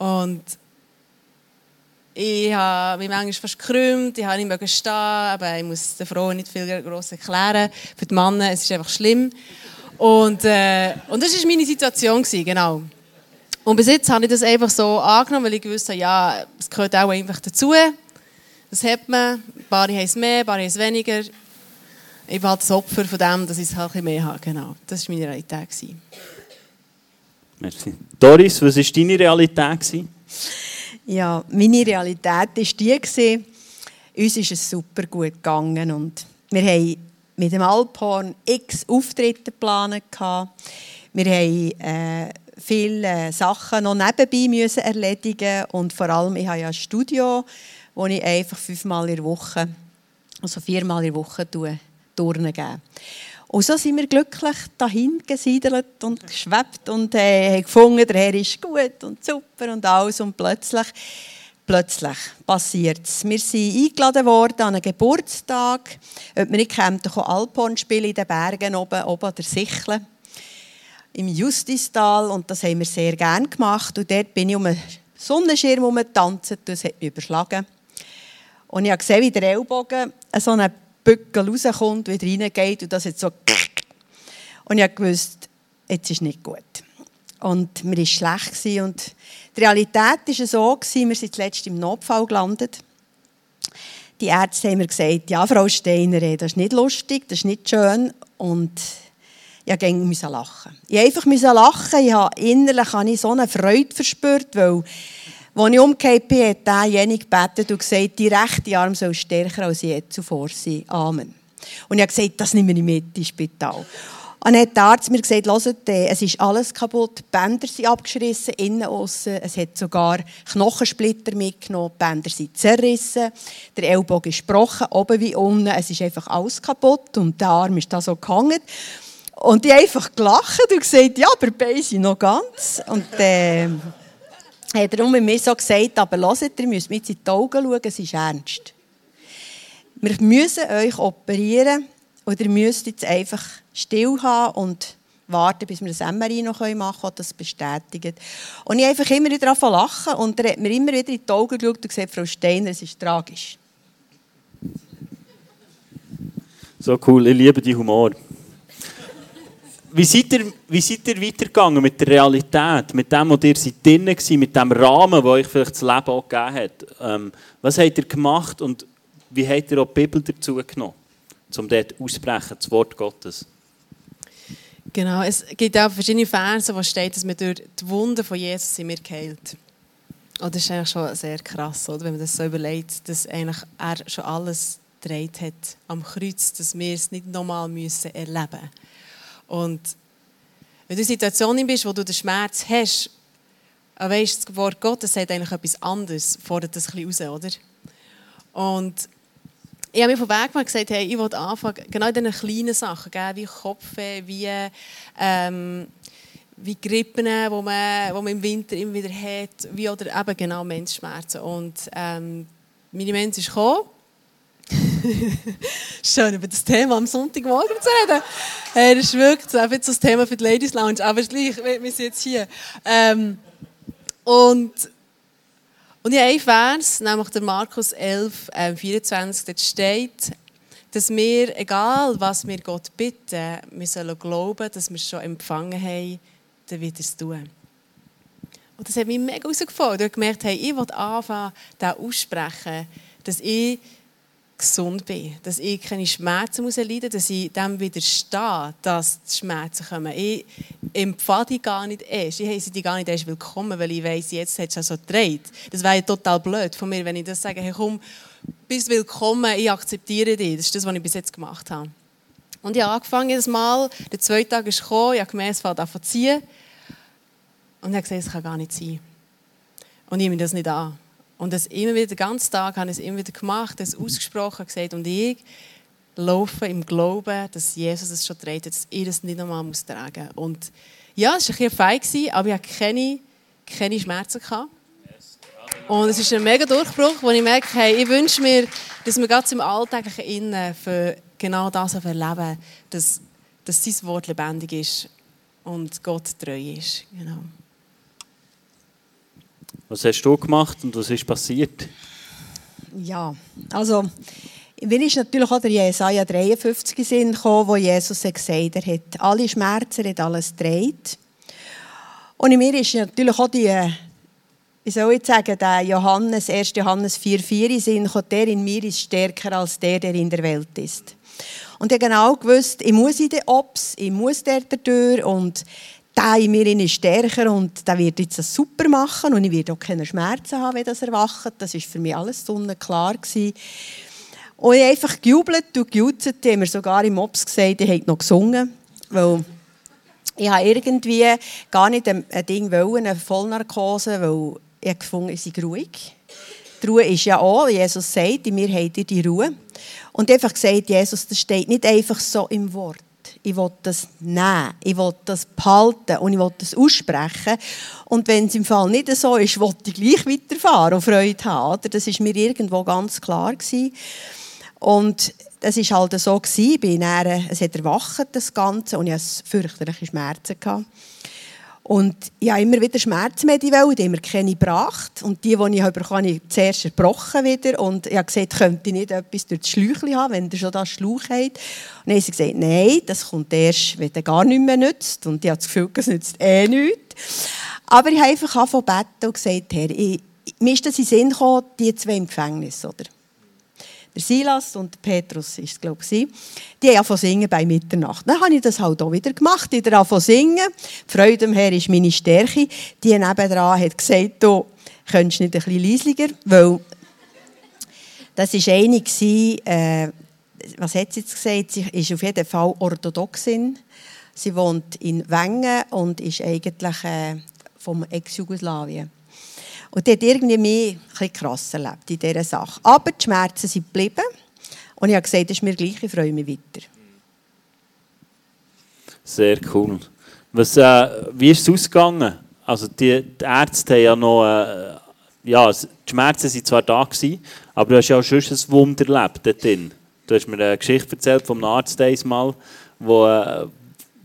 Und ich habe mich manchmal fast gekrümmt, ich habe nicht stehen, aber ich muss der Frau nicht viel groß erklären. Für die Männer es ist einfach schlimm. Und, äh, und das war meine Situation, genau. Und bis jetzt habe ich das einfach so angenommen, weil ich wusste, ja, es gehört auch einfach dazu. Das hat man. Paar haben es mehr, paar haben es weniger. Ich bin halt das Opfer von dem, dass ich es halt ein bisschen mehr habe. Genau. Das war meine Realität. Merci. Doris, was war deine Realität? Ja, meine Realität war die, uns ist es super gut gegangen und wir haben mit dem Alphorn x Auftritte geplant. Wir haben äh, viele Sachen noch nebenbei müssen erledigen und vor allem, ich habe ja ein Studio, wo ich einfach fünfmal in der Woche, also viermal in der Woche Turnen gebe. Und so sind wir glücklich dahin gesiedelt und geschwebt und äh, haben gefunden, der Herr ist gut und super und alles. Und plötzlich, plötzlich passiert es. Wir sind eingeladen worden an einen Geburtstag. Ob wir nicht kämen, Alphorn spielen in den Bergen oben, oben an der Sichle im Justistal und das haben wir sehr gerne gemacht. Und dort bin ich um einen Sonnenschirm herumgetanzt und das hat mich überschlagen. Und ich habe gesehen, wie der Ellbogen so einen Bückel rauskommt, wieder reingeht und das jetzt so und ich wusste, jetzt ist nicht gut. Und mir war schlecht. Und die Realität war so, wir sind zuletzt im Notfall gelandet. Die Ärzte haben mir gesagt, ja, Frau Steiner, das ist nicht lustig, das ist nicht schön. Und ich musste lachen. Ich musste einfach lachen. Ich habe innerlich habe ich so eine Freude verspürt, weil als ich umgekehrt bin, hat derjenige gebetet und gesagt, die rechte Arm soll stärker als je zuvor sein. Amen. Und ich habe gesagt, das nehmen wir mit ins Spital. Und dann hat der Arzt mir gesagt, hört, es ist alles kaputt, die Bänder sind abgeschrissen, innen, außen. Es hat sogar Knochensplitter mitgenommen, die Bänder sind zerrissen, der Ellbogen ist gebrochen, oben wie unten, es ist einfach alles kaputt und der Arm ist da so gehangen. Und ich einfach gelacht und gesagt, ja, aber Beine sind noch ganz. Und äh, hat er mir so gesagt, aber hört, ihr müsst jetzt in die Augen schauen, es ist ernst. Wir müssen euch operieren und ihr müsst jetzt einfach still haben und warten, bis wir das MRI noch machen können, das bestätigt. Und ich einfach immer wieder anfangen lachen und er hat mir immer wieder in die Augen geschaut und gesagt, Frau Steiner, es ist tragisch. So cool, ich liebe die Humor wie seid, ihr, wie seid ihr weitergegangen mit der Realität, mit dem, wo ihr seid drinnen war, mit dem Rahmen, wo euch vielleicht das Leben auch gegeben hat? Ähm, was habt ihr gemacht und wie habt ihr auch die Bibel dazu genommen, um dort auszusprechen, das Wort Gottes? Genau, es gibt auch verschiedene Verse, wo steht, dass wir durch die Wunden von Jesus sind wir geheilt. Und das ist eigentlich schon sehr krass, oder? wenn man das so überlegt, dass eigentlich er schon alles gedreht hat am Kreuz, dass wir es nicht nochmal müssen erleben müssen. Und wenn du in einer Situation bist, wo du den Schmerz hast, aber weißt, das Wort Gottes sagt eigentlich etwas anderes, fordert das ein bisschen raus, oder? Und ich habe mir vom Weg gemacht gesagt, hey, ich will anfangen, genau in diesen kleinen Sachen, wie Kopfweh, wie, ähm, wie Grippen, die man, man im Winter immer wieder hat, wie oder eben genau Menschschmerzen. Und ähm, meine Mensch ist gekommen Schön, über das Thema am Sonntagmorgen zu reden. Hey, das ist wirklich ist das Thema für die Ladies Lounge, aber gleich, wir sind jetzt hier. Ähm, und, und ich habe einen Vers, nämlich der Markus 11, äh, 24, dort steht, dass wir, egal was wir Gott bitten, wir sollen glauben, dass wir es schon empfangen haben, dann wird er es tun. Und das hat mich mega herausgefordert. Ich habe gemerkt, hey, ich will anfangen, das aussprechen, dass ich gesund bin, dass ich keine Schmerzen muss leiden muss, dass ich dem widerstehe, dass die Schmerzen kommen. Ich empfehle die gar nicht erst. Ich heiße die gar nicht erst willkommen, weil ich weiss, jetzt hat es schon so gedreht. Das wäre total blöd von mir, wenn ich das sage, hey komm, bist willkommen, ich akzeptiere dich. Das ist das, was ich bis jetzt gemacht habe. Und ich habe angefangen jedes Mal, der zweite Tag ist gekommen, ich habe gemerkt, es fängt an zu ziehen. Und ich habe gesagt, es kann gar nicht sein. Und ich nehme das nicht an. Und das immer wieder, den ganzen Tag habe ich es immer wieder gemacht, das ausgesprochen gesagt. Und ich laufe im Glauben, dass Jesus es schon trägt, dass ich das nicht nochmal muss tragen muss. Und ja, es war ein bisschen fein, aber ich hatte keine, keine Schmerzen. Gehabt. Und es ist ein mega Durchbruch, wo ich merke, hey, ich wünsche mir, dass wir ganz im Alltäglichen innen für genau das erleben, dass, dass sein Wort lebendig ist und Gott treu ist. Genau. Was hast du gemacht und was ist passiert? Ja, also mir ist natürlich auch der Jesaja 53 in Sinn gekommen, wo Jesus gesagt hat, alle Schmerzen, er hat alles gedreht. Und in mir ist natürlich auch die, wie soll ich sagen, der Johannes, 1. Johannes 4,4 in Sinn der in mir ist stärker als der, der in der Welt ist. Und ich habe genau gewusst, ich muss in den Ops, ich muss der durch und der in mir ist stärker und der wird jetzt das super machen und ich werde auch keine Schmerzen haben, wenn das erwacht. Das war für mich alles klar gewesen. Und ich habe einfach gejubelt und gejutzt. Die haben mir sogar im Ops gesagt, ich hätte noch gesungen. Weil ich habe irgendwie gar nicht ein, Ding wollen, eine Vollnarkose, weil ich gefunden ich sei ruhig. Die Ruhe ist ja auch, Jesus sagt, in mir habt ihr die Ruhe. Und einfach gesagt, Jesus, das steht nicht einfach so im Wort ich will das nehmen, ich will das behalten und ich will das aussprechen. Und wenn es im Fall nicht so ist, will ich gleich weiterfahren und Freude haben. Das war mir irgendwo ganz klar. Gewesen. Und das war halt so. Gewesen. Ich bin dann, es hat erwacht, das Ganze, und ich hatte fürchterliche Schmerzen. Gehabt. Und ich habe immer wieder Schmerzmedikamente, die haben mir keine gebracht. Und die, die ich bekommen habe, ich zuerst erbrochen wieder. Und ich habe gesagt, könnte ich nicht etwas durch das Schläuchchen haben, wenn ihr schon das Schlauch habt. Und dann haben sie gesagt, nein, das kommt erst, wenn es gar nicht mehr nützt. Und ich habe das Gefühl, es nützt eh nichts. Aber ich habe einfach angefangen zu beten und gesagt, Herr, ich, mir ist das in den Sinn gekommen, die zwei im Gefängnis, oder? Der Silas und Petrus ist es, glaube ich, die haben singen bei Mitternacht. Dann habe ich das halt auch wieder gemacht, ich von singen. Die Freude am Herr ist meine Stärke. Die nebendran hat gesagt, du könntest nicht ein bisschen leislicher, weil das war eine, äh, was hat sie jetzt gesagt, sie ist auf jeden Fall Orthodoxin. Sie wohnt in Wengen und ist eigentlich äh, vom Ex-Jugoslawien. Und die hat irgendwie mehr ein krass erlebt in dieser Sache. Aber die Schmerzen sind geblieben. Und ich habe gesagt, das ist mir gleich, ich freue mich weiter. Sehr cool. Was, äh, wie ist es ausgegangen? Also die, die, Ärzte haben ja noch... Äh, ja, die Schmerzen waren zwar da, gewesen, aber du hast ja auch schon ein Wunder erlebt dort drin. Du hast mir eine Geschichte erzählt vom Arzt einmal, wo, äh,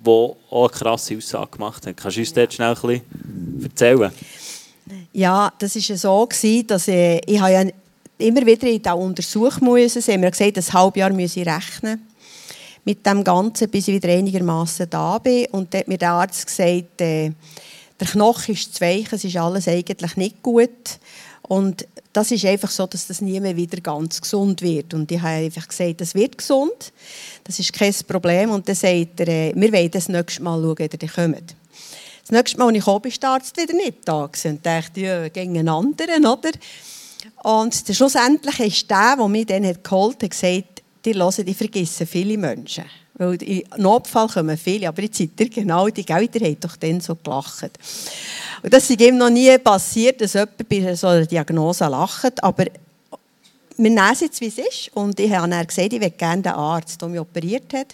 wo auch eine krasse Aussage gemacht hat. Kannst du uns dort schnell ein bisschen erzählen? Ja, das war so, dass ich, ich ja immer wieder in diesen Untersuch musste. Sie haben mir gesagt, ein halbes Jahr muss ich rechnen mit dem Ganzen, bis ich wieder einigermaßen da bin. Und dann hat mir der Arzt gesagt, äh, der Knochen ist zu weich, es ist alles eigentlich nicht gut. Und das ist einfach so, dass das nie mehr wieder ganz gesund wird. Und ich habe einfach gesagt, das wird gesund, das ist kein Problem. Und dann sagt er, äh, wir wollen das nächste Mal schauen, wenn ihr kommt. Das nächste Mal, als ich kam, war der Arzt wieder nicht da. Und dachte, ja, gegen einen anderen, oder? Und schlussendlich ist der, der mich dann geholt hat, gesagt, die hören, ich vergesse viele Menschen. Weil im Notfall kommen viele, aber jetzt seid ihr genau die Gelder, haben doch dann so gelacht. Und das ist ihm noch nie passiert, dass jemand bei so einer Diagnose lacht, aber wir nehmen es jetzt, wie es ist. Und ich habe dann gesagt, ich möchte gerne den Arzt, der mich operiert hat,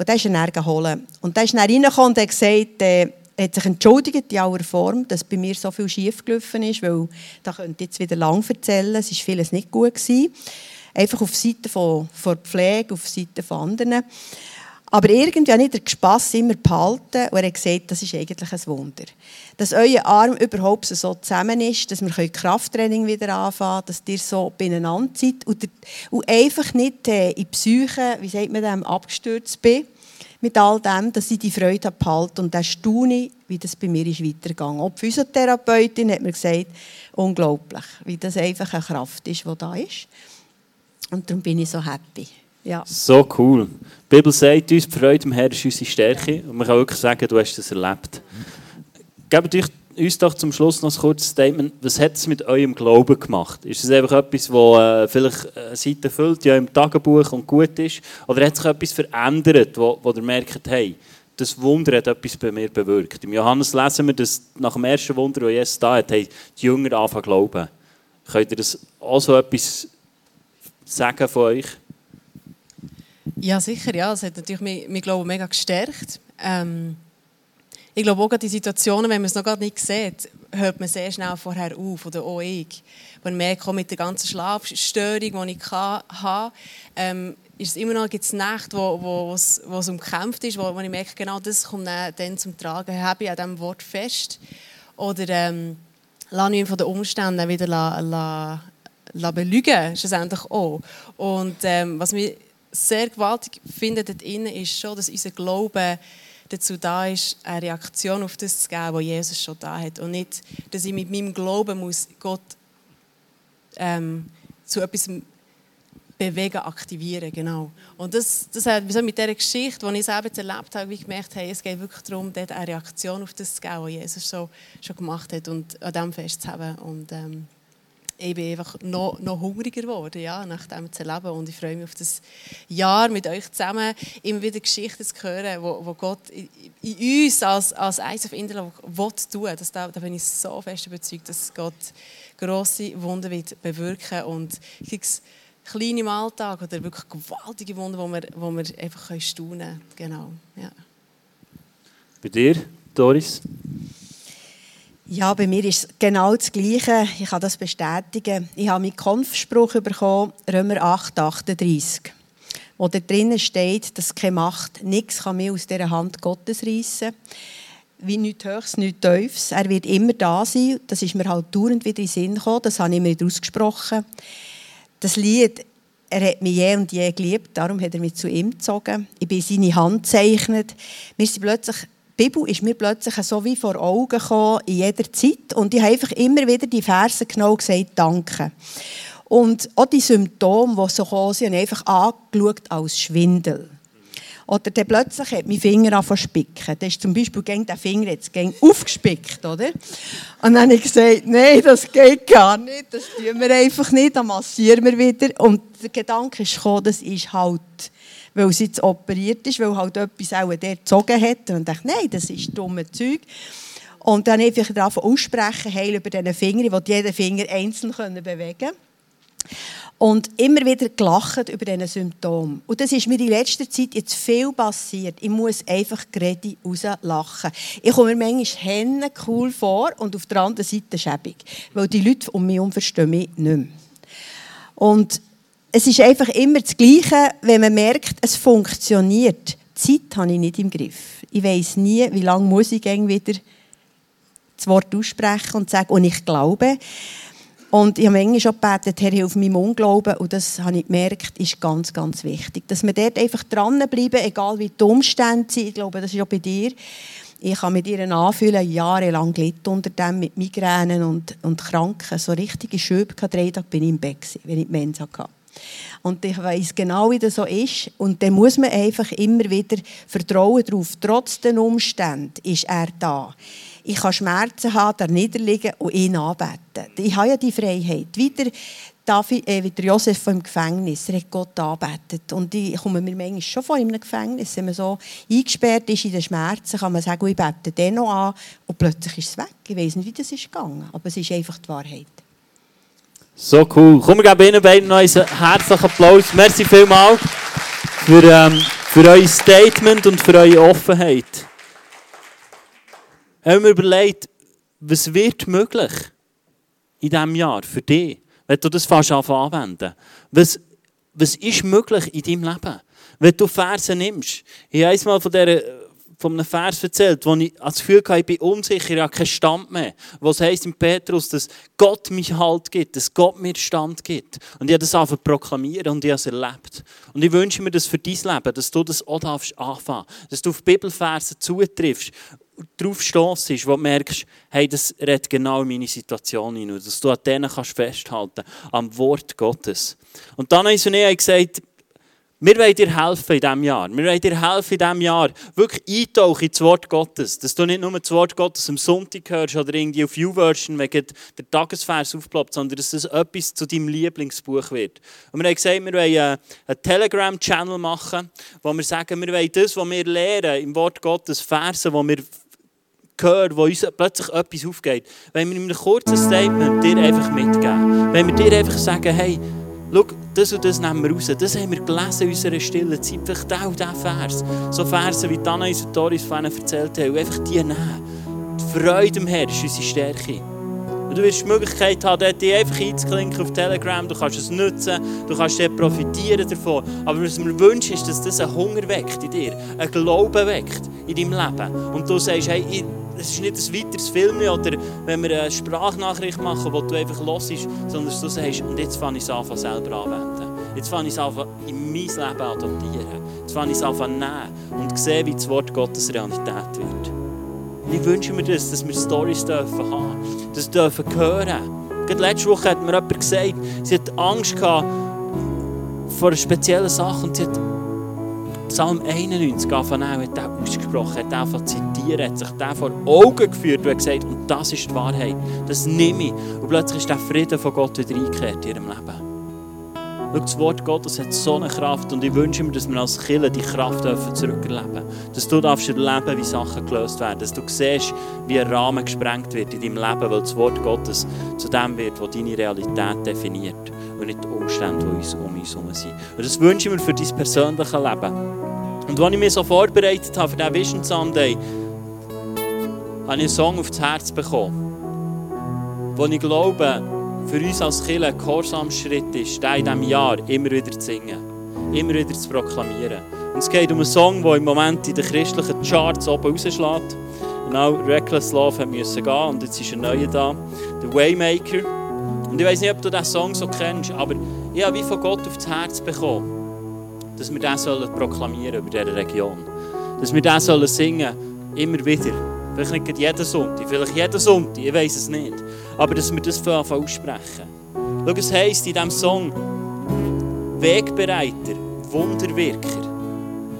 und dann ist er dann geholt. Und dann ist er reingekommen und hat gesagt, äh, hat sich entschuldigt in aller Form, dass bei mir so viel schief gelaufen ist, weil da könnte ich jetzt wieder lang erzählen, es war vieles nicht gut gewesen. Einfach auf Seite von, von Pflege, auf Seite von anderen. Aber irgendwie habe ich den Spass immer behalten und er hat gesagt, das ist eigentlich ein Wunder. Dass euer Arm überhaupt so zusammen ist, dass wir Krafttraining wieder anfangen dass ihr so beieinander seid und, einfach nicht äh, in Psyche, wie sagt man dem, abgestürzt bin mit all dem, dass ich die Freude habe behalten und dann staune wie das bei mir ist weitergegangen. Auch Physiotherapeutin hat mir gesagt, unglaublich, wie das einfach eine Kraft ist, die da ist. Und darum bin ich so happy. Ja. So cool. Die Bibel sagt uns, die Freude im Herrn ist unsere Stärke. Und man kann wirklich sagen, du hast das erlebt. Gebt euch uns doch zum Schluss noch ein kurzes Statement. Was hat es mit eurem Glauben gemacht? Ist es einfach etwas, das äh, vielleicht eine Seite füllt, ja im Tagebuch und gut ist? Oder hat sich etwas verändert, wo, wo ihr merkt, hey, das Wunder hat etwas bei mir bewirkt? Im Johannes lesen wir, dass nach dem ersten Wunder, das Jesus da hat, hey, die Jünger anfangen zu glauben. Könnt ihr das auch so etwas sagen von euch? Ja, sicher. Ja. Es hat natürlich mein, mein Glauben mega gestärkt. Ähm, ich glaube auch die Situationen, wenn man es noch gar nicht sieht, hört man sehr schnell vorher auf, oder auch ich. Wenn man merkt, mit der ganzen Schlafstörung, die ich habe, ähm, ist es immer noch gibt's Nächte, wo, es, wo umkämpft ist, wo, wo ich merke, genau das kommt dann zum Tragen, habe ich an diesem Wort fest. Oder ähm, lasse ich ihn von den Umständen wieder la, la, la belügen, schlussendlich auch. Und ähm, was mich sehr gewaltig finde dort innen, ist schon, dass unser Glaube dazu da ist, eine Reaktion auf das zu geben, was Jesus schon da hat. Und nicht, dass ich mit meinem Glauben muss Gott ähm, zu etwas bewegen, aktivieren, genau. Und das, das hat wieso mit dieser Geschichte, die ich selber erlebt habe, wie ich gemerkt habe, es geht wirklich darum, dort eine Reaktion auf das zu geben, was Jesus so, schon gemacht hat und an dem festzuhalten. Und, ähm, ich bin einfach noch, noch hungriger geworden, ja, nach dem zu leben. Und ich freue mich auf das Jahr mit euch zusammen, immer wieder Geschichten zu hören, wo, wo Gott in, in uns als, als Eis auf Interlaken will tun. Das, da, da bin ich so fest überzeugt, dass Gott grosse Wunder wird bewirken und kleine im Alltag oder wirklich gewaltige Wunder, wo wir, wo wir einfach staunen können. Genau, ja. Bei dir, Doris? Ja, bei mir ist es genau das Gleiche. Ich kann das bestätigen. Ich habe meinen Kampfspruch bekommen, Römer 8, 38, wo da drinnen steht, dass keine Macht nichts kann mir aus dieser Hand Gottes reissen wie nichts Höchstes, nichts Tiefes. Er wird immer da sein. Das ist mir halt dauernd wieder in den Sinn gekommen. Das habe ich mir ausgesprochen. Das Lied, er hat mich je und je geliebt, darum hat er mich zu ihm gezogen. Ich bin seine Hand gezeichnet. Wir sind plötzlich Bibel ist mir plötzlich so wie vor Augen gekommen, in jeder Zeit. Und ich habe einfach immer wieder die Verse und gesagt, danke. Und auch die Symptome, die so kommen, sind einfach angeschaut als Schwindel. Oder dann plötzlich hat mein Finger angefangen zu spicken. Das ist zum Beispiel gegen den Finger jetzt gegen aufgespickt, oder? Und dann habe ich gesagt, nein, das geht gar nicht, das tun wir einfach nicht, dann massieren wir wieder. Und der Gedanke ist gekommen, das ist halt weil sie jetzt operiert ist, weil halt etwas auch der gezogen hat. Und ich nein, das ist dumme Zeug. Und dann einfach davon aussprechen, heil über diese Finger, ich wollte jeden Finger einzeln bewegen können. Und immer wieder gelacht über diese Symptome. Und das ist mir in letzter Zeit jetzt viel passiert. Ich muss einfach gerade rauslachen. Ich komme mir manchmal Hände cool vor und auf der anderen Seite schäbig. Weil die Leute um mich herum verstehen mich nicht mehr. Und es ist einfach immer das Gleiche, wenn man merkt, es funktioniert. Die Zeit habe ich nicht im Griff. Ich weiß nie, wie lange muss ich wieder das Wort aussprechen und sagen, und ich glaube. Und ich habe manchmal schon gebetet, Herr, hilf meinem Unglauben. Und das habe ich gemerkt, ist ganz, ganz wichtig. Dass wir dort einfach dranbleiben, egal wie die Umstände sind. Ich glaube, das ist auch bei dir. Ich kann mit ihr anfühlen, jahrelang gelitten unter dem, mit Migränen und, und Kranken. So richtige Schübe. Drei Tage bin ich im Bett, wenn ich die Mensa hatte. Und ich weiß genau, wie das so ist. Und dann muss man einfach immer wieder vertrauen darauf. Trotz den Umständen ist er da. Ich kann Schmerzen haben, da niederliegen und ihn anbeten. Ich habe ja die Freiheit. Wieder David, äh, wie der Josef im Gefängnis, er hat Gott anbetet. Und ich komme mir manchmal schon vor einem Gefängnis, wenn man so eingesperrt ist in den Schmerzen, kann man sagen, ich bete den noch an und plötzlich ist es weg. Ich weiß nicht, wie das ist gegangen, aber es ist einfach die Wahrheit. So cool. Komm, wir geben Ihnen beiden noch einen herzlichen Applaus. Merci vielmals für, ähm, für euer Statement und für eure Offenheit. Haben wir überlegt, was wird möglich in diesem Jahr für dich, wenn du das fast anwenden Was, was ist möglich in deinem Leben? Wenn du Verse nimmst, ich habe einmal von, dieser, von einem Vers erzählt, wo ich das Gefühl hatte, ich bin unsicher, ich habe keinen Stand mehr. Was heisst in Petrus, dass Gott mich Halt gibt, dass Gott mir Stand gibt. Und ich habe das einfach proklamieren und ich habe es erlebt. Und ich wünsche mir das für dein Leben, dass du das auch darfst anfangen dass du auf Bibelverse zutriffst drauf stossest, wo du merkst, hey, das redet genau in meine Situation hinein. Dass du an denen kannst festhalten am Wort Gottes. Und dann sie und gesagt, wir wollen dir helfen in diesem Jahr. Wir wollen dir helfen in diesem Jahr, wirklich eintauchen ins Wort Gottes. Dass du nicht nur das Wort Gottes am Sonntag hörst oder irgendwie auf YouVersion wegen der Tagesvers aufploppt, sondern dass es etwas zu deinem Lieblingsbuch wird. Und wir haben gesagt, wir wollen einen Telegram-Channel machen, wo wir sagen, wir wollen das, was wir lernen im Wort Gottes, Versen, wo wir hören, wo uns plötzlich etwas aufgeht, wenn wir in einem kurzen Statement dir einfach mitgeben. Wenn wir dir einfach sagen, hey, schau, das und das nehmen wir raus. Das haben wir gelesen in unserer stillen Zeit. Vielleicht auch dieser Vers. So Verse, wie Dana und Doris von erzählt haben. Und einfach die nehmen. Die Freude am Herrn ist unsere Stärke. Und du wirst die Möglichkeit haben, dort einfach einzuklinken auf Telegram. Du kannst es nutzen, du kannst dort profitieren davon. Aber was mir wünsche, ist, dass das einen Hunger weckt in dir, einen Glauben weckt in deinem Leben. Und du sagst, hey, es ist nicht ein weiteres Film oder wenn wir eine Sprachnachricht machen, wo du einfach ist, sondern dass du sagst, und jetzt fange ich es an, selber anwenden. Jetzt fange ich es an, in mein Leben adoptieren. Jetzt fange ich es an, nehmen und sehe, wie das Wort Gottes Realität wird. Ich wünsche mir das, dass wir Storys dürfen haben, das dürfen hören. Gerade letzte Woche hat mir jemand gesagt, sie hat Angst gehabt vor einer speziellen Sache und sie hat Psalm 91 angefangen, hat er ausgesprochen, hat von zitieren, hat sich der vor Augen geführt und hat gesagt, und das ist die Wahrheit, das nehme ich. Und plötzlich ist der Frieden von Gott wieder eingekehrt in ihrem Leben. Schau, das Wort Gottes hat so eine Kraft und ich wünsche mir, dass wir als Kinder die Kraft zurückerleben dürfen. Dass du darfst erleben, wie Sachen gelöst werden. Dass du siehst, wie ein Rahmen gesprengt wird in deinem Leben, weil das Wort Gottes zu dem wird, was deine Realität definiert und nicht die Umstände, die uns um uns herum sind. Und das wünsche ich mir für dein persönliche Leben. Und als ich mich so vorbereitet habe für diesen Vision Sunday, habe ich einen Song auf das Herz bekommen, wo ich glaube, für uns als Kirche ein Gehorsamschritt ist, den in diesem Jahr immer wieder zu singen, immer wieder zu proklamieren. Und es geht um einen Song, der im Moment in den christlichen Charts oben rausschlägt. Genau, Reckless Love musste gehen und jetzt ist ein neuer da, der Waymaker. Und ich weiß nicht, ob du diesen Song so kennst, aber ich habe wie von Gott auf das Herz bekommen, dass wir diesen sollen proklamieren über diese Region. Dass wir diesen sollen singen, immer wieder. Vielleicht nicht jeden Sonntag, vielleicht jeden Sonntag, ich weiß es nicht. Aber dass wir das aussprechen. Schau, es heisst in diesem Song, Wegbereiter, Wunderwirker.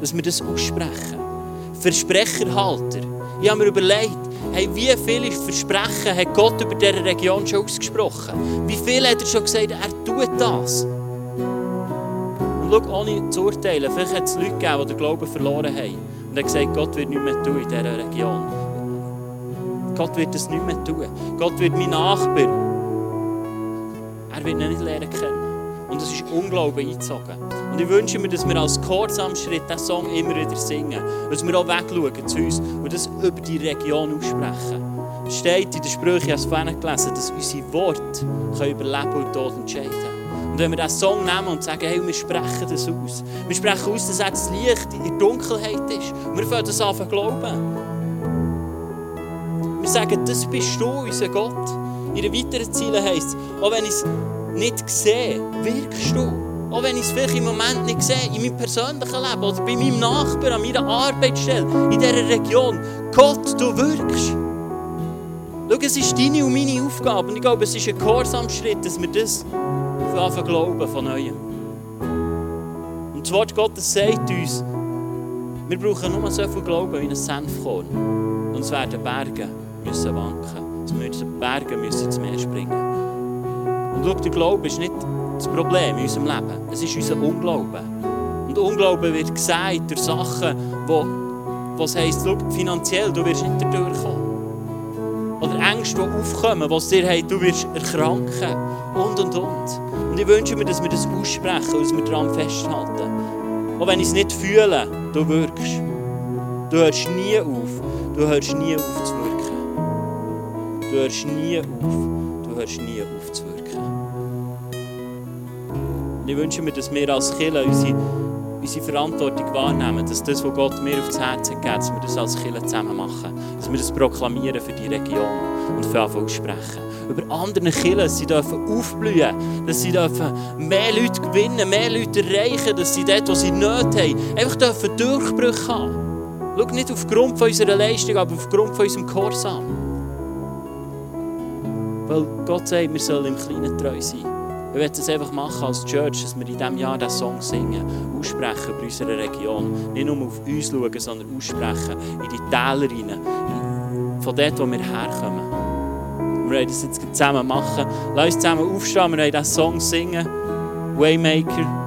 Dass wir das aussprechen. Versprecherhalter. Ich habe mir überlegt, hey, wie viele Versprechen hat Gott über diese Region schon ausgesprochen? Wie viel hat er schon gesagt, er tut das? Und schau, ohne zu urteilen, vielleicht hat es Leute gegeben, die den Glauben verloren haben. Und er hat gesagt, Gott wird nichts mehr tun in dieser Region. Gott wird das nicht mehr tun. Gott wird mein Nachbar. Er wird ihn nicht lernen kennen. Und es ist Unglauben eingezogen. Und ich wünsche mir, dass wir als Kurzamschritt diesen Song immer wieder singen. Dass wir auch wegschauen zu uns und das über die Region aussprechen. Es steht in den Sprüchen, ich habe es vorhin gelesen, dass unsere Worte über Leben und Tod entscheiden können. Und wenn wir diesen Song nehmen und sagen, hey, wir sprechen das aus. Wir sprechen aus, dass das Licht in der Dunkelheit ist. Und wir fangen das an zu glauben. Wir sagen, das bist du, unser Gott. In den weiteren Zielen heisst es, auch wenn ich es nicht sehe, wirkst du. Auch wenn ich es vielleicht im Moment nicht sehe, in meinem persönlichen Leben oder bei meinem Nachbarn, an meiner Arbeitsstelle, in dieser Region. Gott, du wirkst. Schau, es ist deine und meine Aufgabe. Und ich glaube, es ist ein Gehorsamschritt, dass wir das anfangen glauben von neuem. Und das Wort Gottes sagt uns, wir brauchen nur so viel Glauben wie ein Senfkorn. Und es werden Berge müssen wanken. Es müssen Berge müssen ins Meer springen. Und schau, der Glaube ist nicht das Problem in unserem Leben. Es ist unser Unglauben. Und Unglauben wird gesagt durch Sachen, wo, was heisst, schau, finanziell, du wirst nicht durchkommen. Oder Ängste, die aufkommen, was dir heißt, du wirst erkranken. Und, und, und. Und ich wünsche mir, dass wir das aussprechen und dass wir daran festhalten. Auch wenn ich es nicht fühle, du wirkst. Du hörst nie auf. Du hörst nie auf zu wirken. Du hörst nie auf. Du hörst nie auf zu wirken. Und ich wünsche mir, dass wir als Kirche unsere unsere Verantwortung wahrnehmen, dass das, was Gott mir aufs Herz hat, dass wir das als Kirche zusammen machen. Dass wir das proklamieren für die Region und für Anfang aussprechen. Über andere Kirchen, sie dürfen aufblühen, dass sie dürfen mehr Leute gewinnen, mehr Leute erreichen, dass sie dort, wo sie Nöte haben, einfach dürfen Durchbrüche haben. Schau nicht aufgrund von unserer Leistung, aber aufgrund von unserem Gehorsam. Weil Gott sagt, wir sollen im Kleinen treu sein. Wir wollen es einfach machen als Church, dass wir in diesem Jahr diesen Song singen, aussprechen über unsere Region. Nicht nur auf uns schauen, sondern aussprechen in die Täler rein, von dort, wo wir herkommen. Wir wollen das jetzt zusammen machen. Lass uns zusammen aufstehen, wir wollen diesen Song singen. Waymaker.